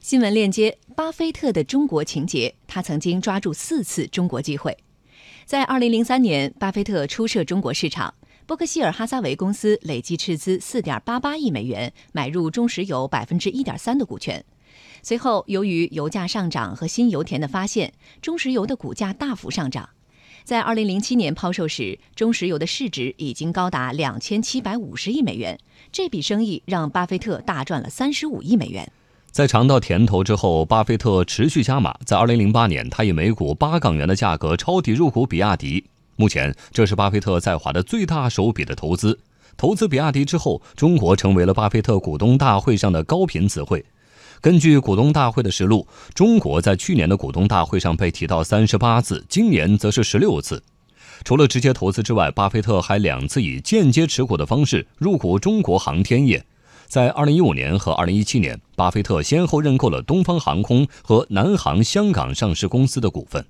新闻链接：巴菲特的中国情节。他曾经抓住四次中国机会。在2003年，巴菲特初涉中国市场，伯克希尔哈撒韦公司累计斥资4.88亿美元买入中石油1.3%的股权。随后，由于油价上涨和新油田的发现，中石油的股价大幅上涨。在2007年抛售时，中石油的市值已经高达2750亿美元。这笔生意让巴菲特大赚了35亿美元。在尝到甜头之后，巴菲特持续加码。在2008年，他以每股八港元的价格抄底入股比亚迪。目前，这是巴菲特在华的最大手笔的投资。投资比亚迪之后，中国成为了巴菲特股东大会上的高频词汇。根据股东大会的实录，中国在去年的股东大会上被提到三十八次，今年则是十六次。除了直接投资之外，巴菲特还两次以间接持股的方式入股中国航天业。在二零一五年和二零一七年，巴菲特先后认购了东方航空和南航香港上市公司的股份。